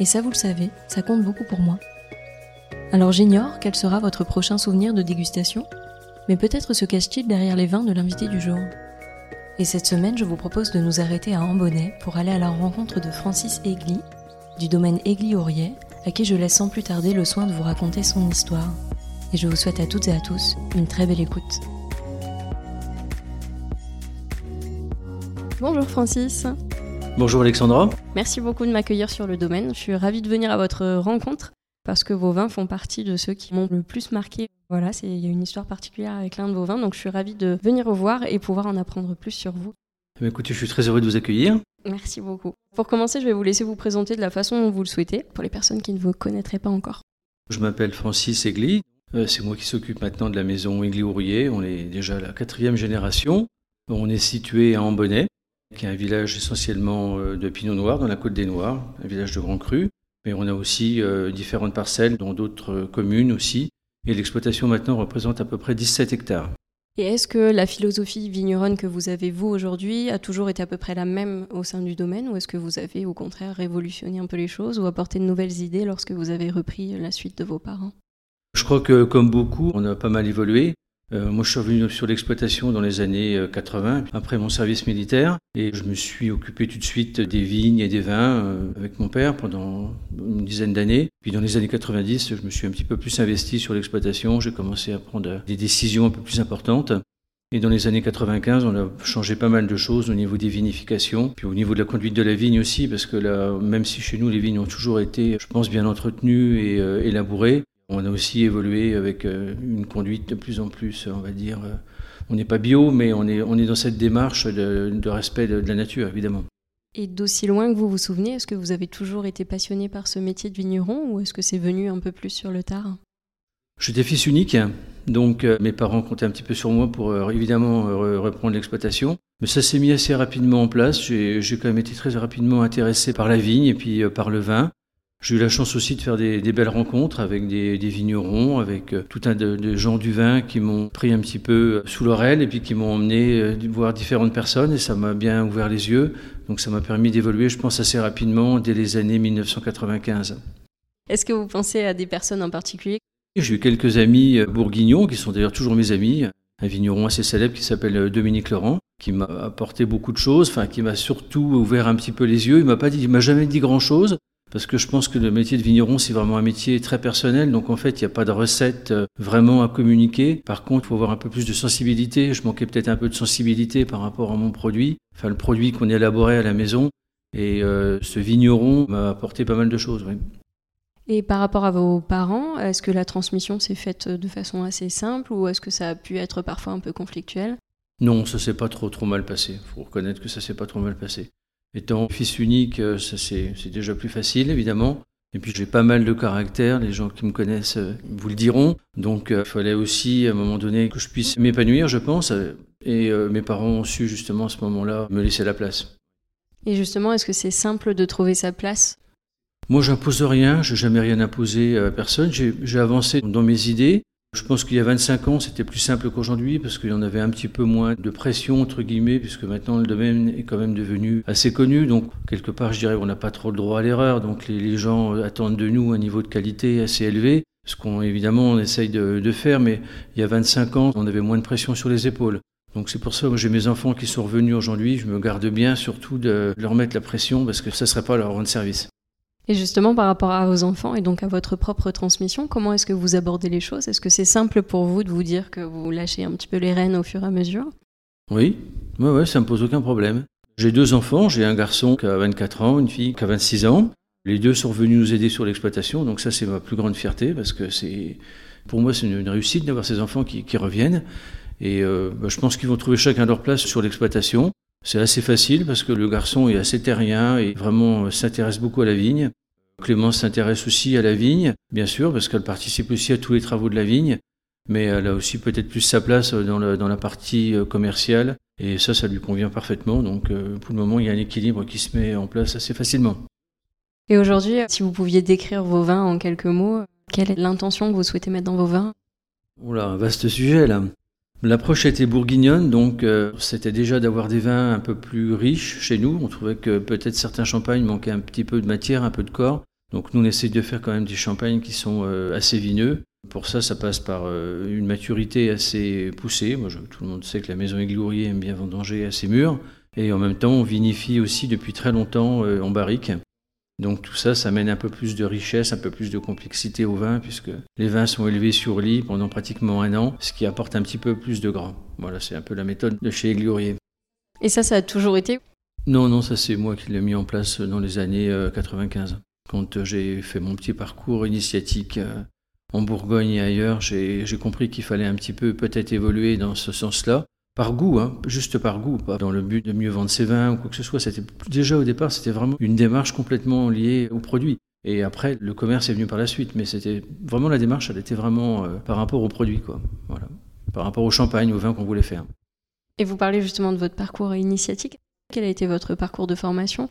et ça, vous le savez, ça compte beaucoup pour moi. Alors j'ignore quel sera votre prochain souvenir de dégustation, mais peut-être se cache-t-il derrière les vins de l'invité du jour. Et cette semaine, je vous propose de nous arrêter à Ambonnet pour aller à la rencontre de Francis Aigli, du domaine Aigli-Aurier, à qui je laisse sans plus tarder le soin de vous raconter son histoire. Et je vous souhaite à toutes et à tous une très belle écoute. Bonjour Francis. Bonjour Alexandra. Merci beaucoup de m'accueillir sur le domaine. Je suis ravie de venir à votre rencontre parce que vos vins font partie de ceux qui m'ont le plus marqué. Voilà, il y a une histoire particulière avec l'un de vos vins, donc je suis ravie de venir vous voir et pouvoir en apprendre plus sur vous. Eh écoutez, je suis très heureux de vous accueillir. Merci beaucoup. Pour commencer, je vais vous laisser vous présenter de la façon dont vous le souhaitez, pour les personnes qui ne vous connaîtraient pas encore. Je m'appelle Francis Egli. Euh, c'est moi qui s'occupe maintenant de la maison Egli-Ourier. On est déjà la quatrième génération. On est situé à Ambonnet, qui est un village essentiellement euh, de Pinot Noir dans la Côte des Noirs, un village de Grand Cru. Mais on a aussi euh, différentes parcelles dans d'autres euh, communes aussi. Et l'exploitation maintenant représente à peu près 17 hectares. Et est-ce que la philosophie vigneronne que vous avez, vous, aujourd'hui, a toujours été à peu près la même au sein du domaine Ou est-ce que vous avez, au contraire, révolutionné un peu les choses ou apporté de nouvelles idées lorsque vous avez repris la suite de vos parents? Je crois que, comme beaucoup, on a pas mal évolué. Euh, moi, je suis revenu sur l'exploitation dans les années 80, euh, après mon service militaire, et je me suis occupé tout de suite des vignes et des vins euh, avec mon père pendant une dizaine d'années. Puis dans les années 90, je me suis un petit peu plus investi sur l'exploitation, j'ai commencé à prendre des décisions un peu plus importantes. Et dans les années 95, on a changé pas mal de choses au niveau des vinifications, puis au niveau de la conduite de la vigne aussi, parce que là, même si chez nous les vignes ont toujours été, je pense, bien entretenues et élabourées, on a aussi évolué avec euh, une conduite de plus en plus, on va dire, euh, on n'est pas bio, mais on est, on est dans cette démarche de, respect de, la nature, évidemment. Et d'aussi loin que vous vous souvenez, est-ce que vous avez toujours été passionné par ce métier de vigneron ou est-ce que c'est venu un peu plus sur le tard? J'étais fils unique, donc euh, mes parents comptaient un petit peu sur moi pour évidemment reprendre l'exploitation. Mais ça s'est mis assez rapidement en place. J'ai quand même été très rapidement intéressé par la vigne et puis par le vin. J'ai eu la chance aussi de faire des, belles rencontres avec des, vignerons, avec euh, tout un de, gens du vin qui m'ont pris un petit peu euh, sous l'oreille et puis qui m'ont emmené euh, voir différentes personnes et ça m'a bien ouvert les yeux. Donc ça m'a permis d'évoluer, je pense, assez rapidement dès les années 1995. Est-ce que vous pensez à des personnes en particulier? J'ai eu quelques amis bourguignons qui sont d'ailleurs toujours mes amis. Un vigneron assez célèbre qui s'appelle Dominique Laurent, qui m'a apporté beaucoup de choses, enfin qui m'a surtout ouvert un petit peu les yeux. Il m'a pas dit, il m'a jamais dit grand chose, parce que je pense que le métier de vigneron, c'est vraiment un métier très personnel. Donc en fait, il n'y a pas de recette euh, vraiment à communiquer. Par contre, il faut avoir un peu plus de sensibilité. Je manquais peut-être un peu de sensibilité par rapport à mon produit, enfin le produit qu'on élaborait à la maison. Et euh, ce vigneron m'a apporté pas mal de choses. Oui. Et par rapport à vos parents, est-ce que la transmission s'est faite de façon assez simple ou est-ce que ça a pu être parfois un peu conflictuel? Non, ça s'est pas trop trop mal passé. Il faut reconnaître que ça s'est pas trop mal passé. Étant fils unique, euh, c'est déjà plus facile, évidemment. Et puis j'ai pas mal de caractère, les gens qui me connaissent euh, vous le diront. Donc euh, il fallait aussi à un moment donné que je puisse m'épanouir, je pense. Et mes parents ont su justement à ce moment-là me laisser la place. Et justement, est-ce que c'est simple de trouver sa place? Moi, j'impose rien, je n'ai jamais rien imposé à personne. J'ai avancé dans mes idées. Je pense qu'il y a 25 ans, c'était plus simple qu'aujourd'hui parce qu'il y en avait un petit peu moins de pression, entre guillemets, puisque maintenant le domaine est quand même devenu assez connu. Donc, quelque part, je dirais qu'on n'a pas trop le droit à l'erreur. Donc, les, gens attendent de nous un niveau de qualité assez élevé, ce qu'on, évidemment, on essaye de, faire. Mais il y a 25 ans, on avait moins de pression sur les épaules. Donc c'est pour ça que j'ai mes enfants qui sont revenus aujourd'hui. Je me garde bien surtout de leur mettre la pression parce que ça ne serait pas leur rendre service. Et justement, par rapport à vos enfants et donc à votre propre transmission, comment est-ce que vous abordez les choses? Est-ce que c'est simple pour vous de vous dire que vous lâchez un petit peu les rênes au fur et à mesure? Oui, ouais, ça me pose aucun problème. J'ai deux enfants, j'ai un garçon qui a 24 ans, une fille qui a 26 ans. Les deux sont venus nous aider sur l'exploitation, donc ça c'est ma plus grande fierté parce que c'est, pour moi c'est une réussite d'avoir ces enfants qui, reviennent. Et euh, bah, je pense qu'ils vont trouver chacun leur place sur l'exploitation. C'est assez facile parce que le garçon est assez terrien et vraiment euh, s'intéresse beaucoup à la vigne. Clémence s'intéresse aussi à la vigne, bien sûr, parce qu'elle participe aussi à tous les travaux de la vigne, mais elle a aussi peut-être plus sa place dans, dans la partie euh, commerciale, et ça, ça lui convient parfaitement. Donc euh, pour le moment, il y a un équilibre qui se met en place assez facilement. Et aujourd'hui, si vous pouviez décrire vos vins en quelques mots, quelle est l'intention que vous souhaitez mettre dans vos vins? Oula, un vaste sujet là. L'approche était bourguignonne, donc euh, c'était déjà d'avoir des vins un peu plus riches chez nous. On trouvait que peut-être certains champagnes manquaient un petit peu de matière, un peu de corps. Donc nous, on essaie de faire quand même des champagnes qui sont euh, assez vineux. Pour ça, ça passe par euh, une maturité assez poussée. Moi, tout le monde sait que la maison Églourier aime bien vendanger assez mûr. Et en même temps, on vinifie aussi depuis très longtemps en barrique. Donc tout ça, ça amène un peu plus de richesse, un peu plus de complexité au vin, puisque les vins sont élevés sur lit pendant pratiquement un an, ce qui apporte un petit peu plus de gras. Voilà, c'est un peu la méthode de chez Égliorier. Et ça, ça a toujours été? Non, non, ça c'est moi qui l'ai mis en place dans les années 95. Quand euh, j'ai fait mon petit parcours initiatique euh, en Bourgogne et ailleurs, j'ai compris qu'il fallait un petit peu peut-être évoluer dans ce sens-là par goût, hein, juste par goût, pas dans le but de mieux vendre ses vins ou quoi que ce soit. C'était déjà au départ, c'était vraiment une démarche complètement liée au produit. Et après, le commerce est venu par la suite, mais c'était vraiment la démarche, elle était vraiment euh, par rapport au produit, quoi. Voilà, par rapport au champagne, au vin qu'on voulait faire. Et vous parlez justement de votre parcours initiatique. Quel a été votre parcours de formation?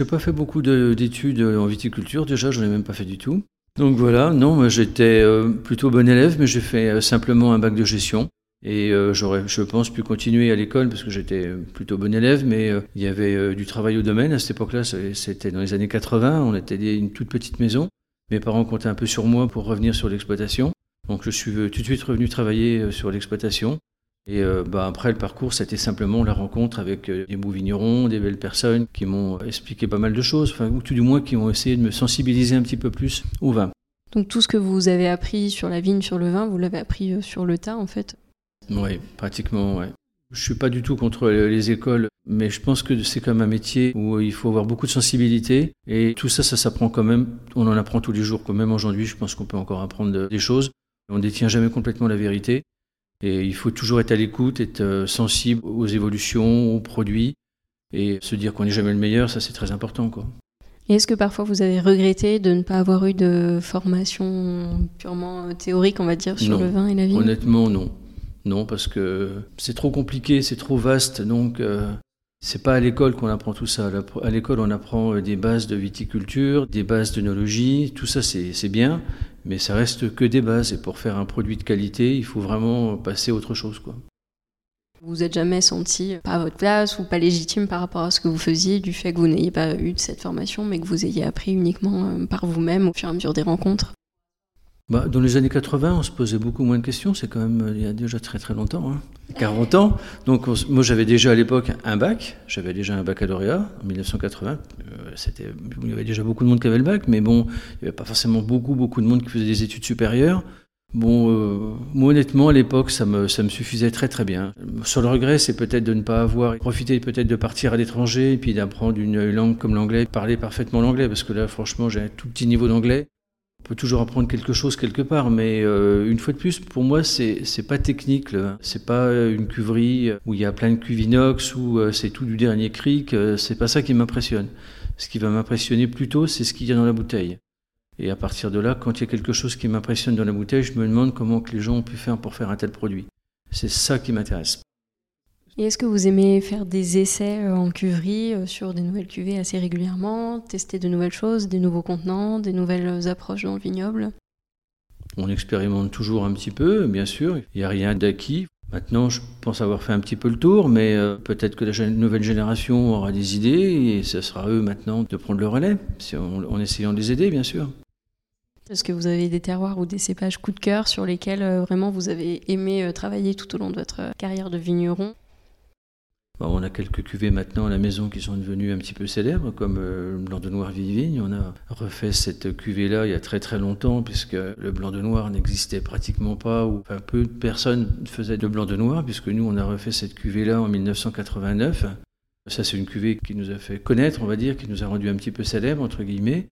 J'ai pas fait beaucoup d'études en viticulture. Déjà, j'en ai même pas fait du tout. Donc voilà, non, j'étais euh, plutôt bon élève, mais j'ai fait euh, simplement un bac de gestion. Et euh, j'aurais, je pense, pu continuer à l'école parce que j'étais plutôt bon élève, mais euh, il y avait euh, du travail au domaine. À cette époque-là, c'était dans les années 80, on était une toute petite maison. Mes parents comptaient un peu sur moi pour revenir sur l'exploitation. Donc je suis tout de suite revenu travailler sur l'exploitation. Et bah, après le parcours, c'était simplement la rencontre avec des beaux vignerons, des belles personnes qui m'ont expliqué pas mal de choses, enfin, ou tout du moins qui ont essayé de me sensibiliser un petit peu plus au vin. Donc tout ce que vous avez appris sur la vigne, sur le vin, vous l'avez appris sur le tas en fait? Oui, pratiquement, ouais. Je suis pas du tout contre les écoles, mais je pense que c'est quand même un métier où il faut avoir beaucoup de sensibilité. Et tout ça, ça s'apprend quand même. On en apprend tous les jours, quand même aujourd'hui. Je pense qu'on peut encore apprendre des choses. On ne détient jamais complètement la vérité. Et il faut toujours être à l'écoute, être euh, sensible aux évolutions, aux produits. Et se dire qu'on n'est jamais le meilleur, ça c'est très important. Quoi. Et est-ce que parfois vous avez regretté de ne pas avoir eu de formation purement théorique, on va dire, sur le vin et la vie Honnêtement, non. Non, parce que c'est trop compliqué, c'est trop vaste, donc euh, c'est pas à l'école qu'on apprend tout ça. À l'école, on apprend euh, des bases de viticulture, des bases d'œnologie, tout ça c'est bien, mais ça reste que des bases. Et pour faire un produit de qualité, il faut vraiment passer à autre chose, quoi. Vous vous êtes jamais senti pas à votre place ou pas légitime par rapport à ce que vous faisiez, du fait que vous n'ayez pas eu de cette formation, mais que vous ayez appris uniquement euh, par vous-même au fur et à mesure des rencontres? Bah, dans les années 80, on se posait beaucoup moins de questions. C'est quand même euh, il y a déjà très très longtemps, hein. 40 ans. Donc moi j'avais déjà à l'époque un bac. J'avais déjà un baccalauréat en 1980. Euh, il y avait déjà beaucoup de monde qui avait le bac, mais bon, il n'y avait pas forcément beaucoup beaucoup de monde qui faisait des études supérieures. Bon, euh, moi honnêtement à l'époque ça me, ça me suffisait très très bien. Sur le regret, c'est peut-être de ne pas avoir profité peut-être de partir à l'étranger et puis d'apprendre une langue comme l'anglais, parler parfaitement l'anglais, parce que là franchement j'ai un tout petit niveau d'anglais. On peut toujours apprendre quelque chose quelque part, mais euh, une fois de plus, pour moi, c'est pas technique. C'est pas une cuverie où il y a plein de cuvinox ou euh, c'est tout du dernier. Euh, c'est pas ça qui m'impressionne. Ce qui va m'impressionner plutôt, c'est ce qu'il y a dans la bouteille. Et à partir de là, quand il y a quelque chose qui m'impressionne dans la bouteille, je me demande comment que les gens ont pu faire pour faire un tel produit. C'est ça qui m'intéresse. Et est-ce que vous aimez faire des essais euh, en cuverie euh, sur des nouvelles cuvées assez régulièrement, tester de nouvelles choses, des nouveaux contenants, des nouvelles approches dans le vignoble? On expérimente toujours un petit peu, bien sûr. Il n'y a rien d'acquis. Maintenant, je pense avoir fait un petit peu le tour, mais euh, peut-être que la nouvelle génération aura des idées et ce sera eux maintenant de prendre le relais, en, essayant de les aider, bien sûr. Est-ce que vous avez des terroirs ou des cépages coup de cœur sur lesquels vraiment vous avez aimé travailler tout au long de votre carrière de vigneron? On a quelques cuvées maintenant à la maison qui sont devenues un petit peu célèbres, comme le blanc de noir Vivigne. On a refait cette cuvée-là il y a très très longtemps, puisque le blanc de noir n'existait pratiquement pas, ou enfin, peu de personnes faisaient de blanc de noir, puisque nous, on a refait cette cuvée-là en 1989. Ça, c'est une cuvée qui nous a fait connaître, on va dire, qui nous a rendu un petit peu célèbres, entre guillemets.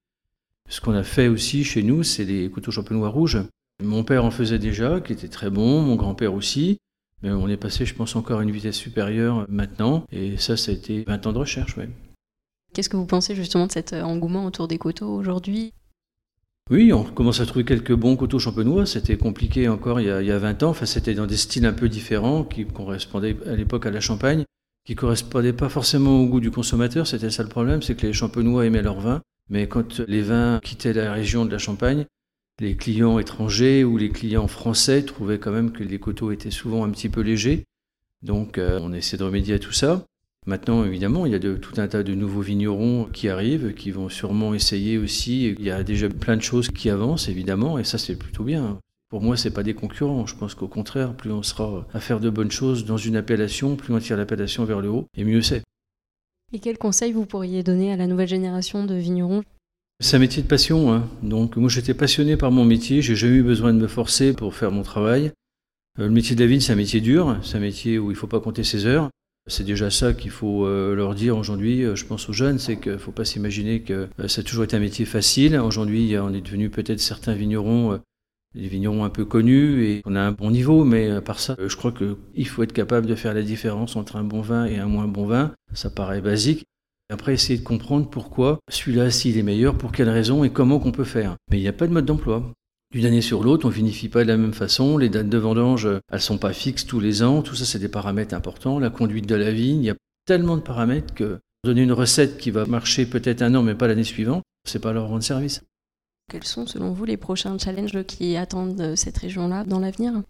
Ce qu'on a fait aussi chez nous, c'est les couteaux champenois rouges. Mon père en faisait déjà, qui était très bon, mon grand-père aussi. Mais on est passé, je pense, encore à une vitesse supérieure maintenant. Et ça, ça a été 20 ans de recherche, oui. Qu'est-ce que vous pensez justement de cet engouement autour des couteaux aujourd'hui? Oui, on commence à trouver quelques bons couteaux champenois. C'était compliqué encore il y, a, 20 ans. Enfin, c'était dans des styles un peu différents qui correspondaient à l'époque à la Champagne, qui correspondaient pas forcément au goût du consommateur. C'était ça le problème, c'est que les champenois aimaient leur vin. Mais quand les vins quittaient la région de la Champagne, les clients étrangers ou les clients français trouvaient quand même que les coteaux étaient souvent un petit peu légers. Donc euh, on essaie de remédier à tout ça. Maintenant, évidemment, il y a tout un tas de nouveaux vignerons qui arrivent, qui vont sûrement essayer aussi. Il y a déjà plein de choses qui avancent, évidemment, et ça, c'est plutôt bien. Pour moi, ce n'est pas des concurrents. Je pense qu'au contraire, plus on sera à faire de bonnes choses dans une appellation, plus on tire l'appellation vers le haut, et mieux c'est. Et quels conseils vous pourriez donner à la nouvelle génération de vignerons? C'est un métier de passion. Hein. Donc moi j'étais passionné par mon métier, j'ai jamais eu besoin de me forcer pour faire mon travail. Euh, le métier de la vigne c'est un métier dur, c'est un métier où il ne faut pas compter ses heures. C'est déjà ça qu'il faut euh, leur dire aujourd'hui, euh, je pense aux jeunes, c'est qu'il ne faut pas s'imaginer que ça a toujours été un métier facile. Aujourd'hui on est devenu peut-être certains vignerons des vignerons un peu connus et on a un bon niveau, mais à part ça, je crois qu'il faut être capable de faire la différence entre un bon vin et un moins bon vin. Ça paraît basique. Après, essayer de comprendre pourquoi celui-là, s'il est meilleur, pour quelles raisons et comment qu'on peut faire. Mais il n'y a pas de mode d'emploi. D'une année sur l'autre, on vinifie pas de la même façon. Les dates de vendange, elles sont pas fixes tous les ans. Tout ça, c'est des paramètres importants. La conduite de la vigne, il y a tellement de paramètres que donner une recette qui va marcher peut-être un an, mais pas l'année suivante, c'est pas leur rendre service. Quels sont, selon vous, les prochains challenges qui attendent cette région-là dans l'avenir?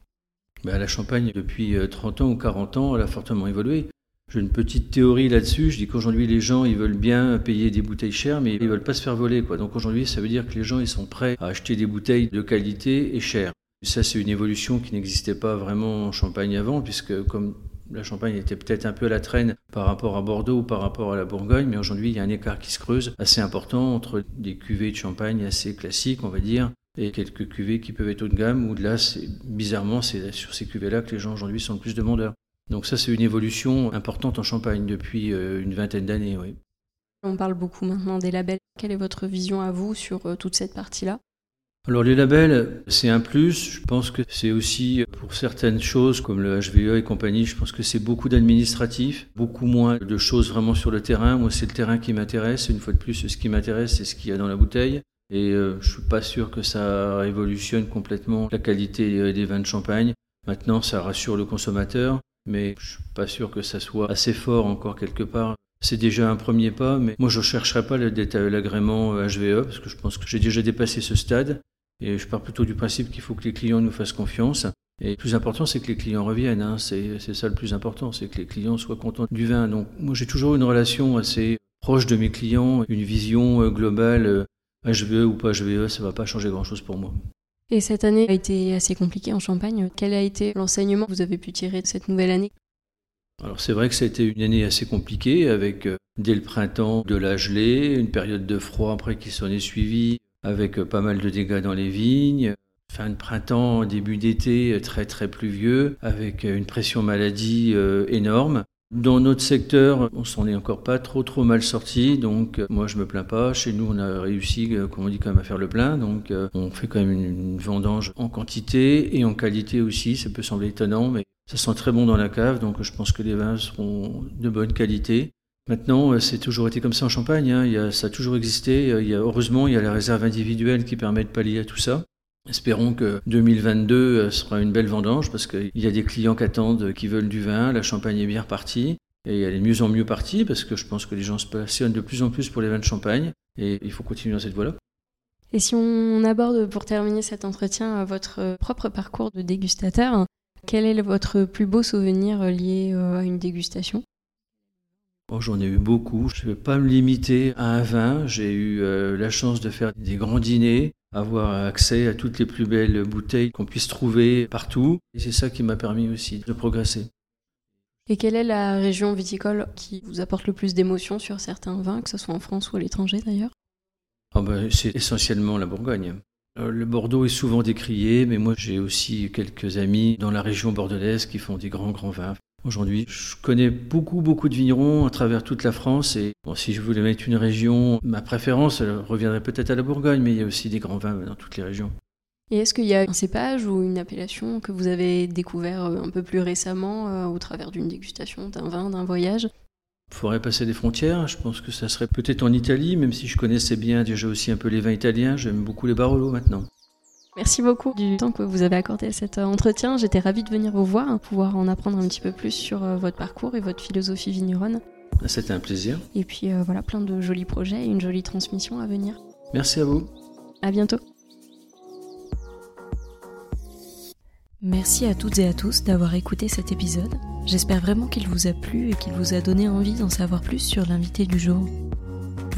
Ben, La Champagne, depuis 30 euh, ans ou 40 ans, elle a fortement évolué. J'ai une petite théorie là-dessus. Je dis qu'aujourd'hui, les gens, ils veulent bien payer des bouteilles chères, mais ils veulent pas se faire voler. Quoi. Donc aujourd'hui, ça veut dire que les gens, ils sont prêts à acheter des bouteilles de qualité et chères. Ça, c'est une évolution qui n'existait pas vraiment en Champagne avant, puisque comme la Champagne était peut-être un peu à la traîne par rapport à Bordeaux ou par rapport à la Bourgogne, mais aujourd'hui, il y a un écart qui se creuse assez important entre des cuvées de Champagne assez classiques, on va dire, et quelques cuvées qui peuvent être haut de gamme, où là, bizarrement, c'est sur ces cuvées-là que les gens aujourd'hui sont le plus demandeurs. Donc ça, c'est une évolution importante en Champagne depuis euh, une vingtaine d'années. Oui. On parle beaucoup maintenant des labels. Quelle est votre vision à vous sur euh, toute cette partie-là? Alors les labels, c'est un plus. Je pense que c'est aussi pour certaines choses comme le HVE et compagnie, je pense que c'est beaucoup d'administratifs, beaucoup moins de choses vraiment sur le terrain. Moi, c'est le terrain qui m'intéresse. Une fois de plus, ce qui m'intéresse, c'est ce qu'il y a dans la bouteille. Et euh, je suis pas sûr que ça révolutionne complètement la qualité des vins de champagne. Maintenant, ça rassure le consommateur mais je suis pas sûr que ça soit assez fort encore quelque part. C'est déjà un premier pas, mais moi je ne chercherai pas l'agrément HVE euh, parce que je pense que j'ai déjà dépassé ce stade et je pars plutôt du principe qu'il faut que les clients nous fassent confiance. Et le plus important, c'est que les clients reviennent. Hein. C'est ça le plus important, c'est que les clients soient contents du vin. Donc moi j'ai toujours une relation assez proche de mes clients, une vision euh, globale, HVE euh, ou pas HVE, ça ne va pas changer grand-chose pour moi. Et cette année a été assez compliquée en Champagne. Quel a été l'enseignement que vous avez pu tirer de cette nouvelle année? Alors c'est vrai que ça a été une année assez compliquée avec euh, dès le printemps de la gelée, une période de froid après qui s'en est suivie, avec euh, pas mal de dégâts dans les vignes, fin de printemps, début d'été euh, très très pluvieux, avec une pression maladie énorme. Dans notre secteur, on s'en est encore pas trop trop mal sorti, donc euh, moi je me plains pas. Chez nous, on a réussi, euh, comme on dit, quand même à faire le plein, donc euh, on fait quand même une, vendange en quantité et en qualité aussi. Ça peut sembler étonnant, mais ça sent très bon dans la cave, donc je pense que les vins seront de bonne qualité. Maintenant, c'est toujours été comme ça en Champagne. Hein. Ça a toujours existé. Heureusement, il y a la réserve individuelle qui permet de pallier à tout ça. Espérons que 2022 euh, sera une belle vendange parce qu'il y a des clients qui attendent, qui veulent du vin. La Champagne est bien repartie et elle est mieux en mieux partie parce que je pense que les gens se passionnent de plus en plus pour les vins de Champagne et il faut continuer dans cette voie-là. Et si on aborde pour terminer cet entretien votre propre parcours de dégustateur, quel est votre plus beau souvenir lié euh, à une dégustation? Oh, J'en ai eu beaucoup. Je ne vais pas me limiter à un vin. J'ai eu euh, la chance de faire des grands dîners avoir accès à toutes les plus belles bouteilles qu'on puisse trouver partout. Et c'est ça qui m'a permis aussi de progresser. Et quelle est la région viticole qui vous apporte le plus d'émotions sur certains vins, que ce soit en France ou à l'étranger d'ailleurs? Ah ben, C'est essentiellement la Bourgogne. Euh, le Bordeaux est souvent décrié, mais moi j'ai aussi quelques amis dans la région bordelaise qui font des grands grands vins. Aujourd'hui, je connais beaucoup beaucoup de vignerons à travers toute la France et si je voulais mettre une région, ma préférence reviendrait peut-être à la Bourgogne, mais il y a aussi des grands vins dans toutes les régions. Et est-ce qu'il y a un cépage ou une appellation que vous avez découvert euh, un peu plus récemment euh, au travers d'une dégustation, d'un vin, d'un voyage? Il faudrait passer des frontières. Je pense que ça serait peut-être en Italie, même si je connaissais bien déjà aussi un peu les vins italiens. J'aime beaucoup les Barolo maintenant. Merci beaucoup du temps que vous avez accordé à cet euh, entretien. J'étais ravie de venir vous voir, pouvoir en apprendre un petit peu plus sur votre parcours et votre philosophie vigneronne. C'était un plaisir. Et puis voilà, plein de jolis projets et une jolie transmission à venir. Merci à vous. À bientôt. Merci à toutes et à tous d'avoir écouté cet épisode. J'espère vraiment qu'il vous a plu et qu'il vous a donné envie d'en savoir plus sur l'invité du jour.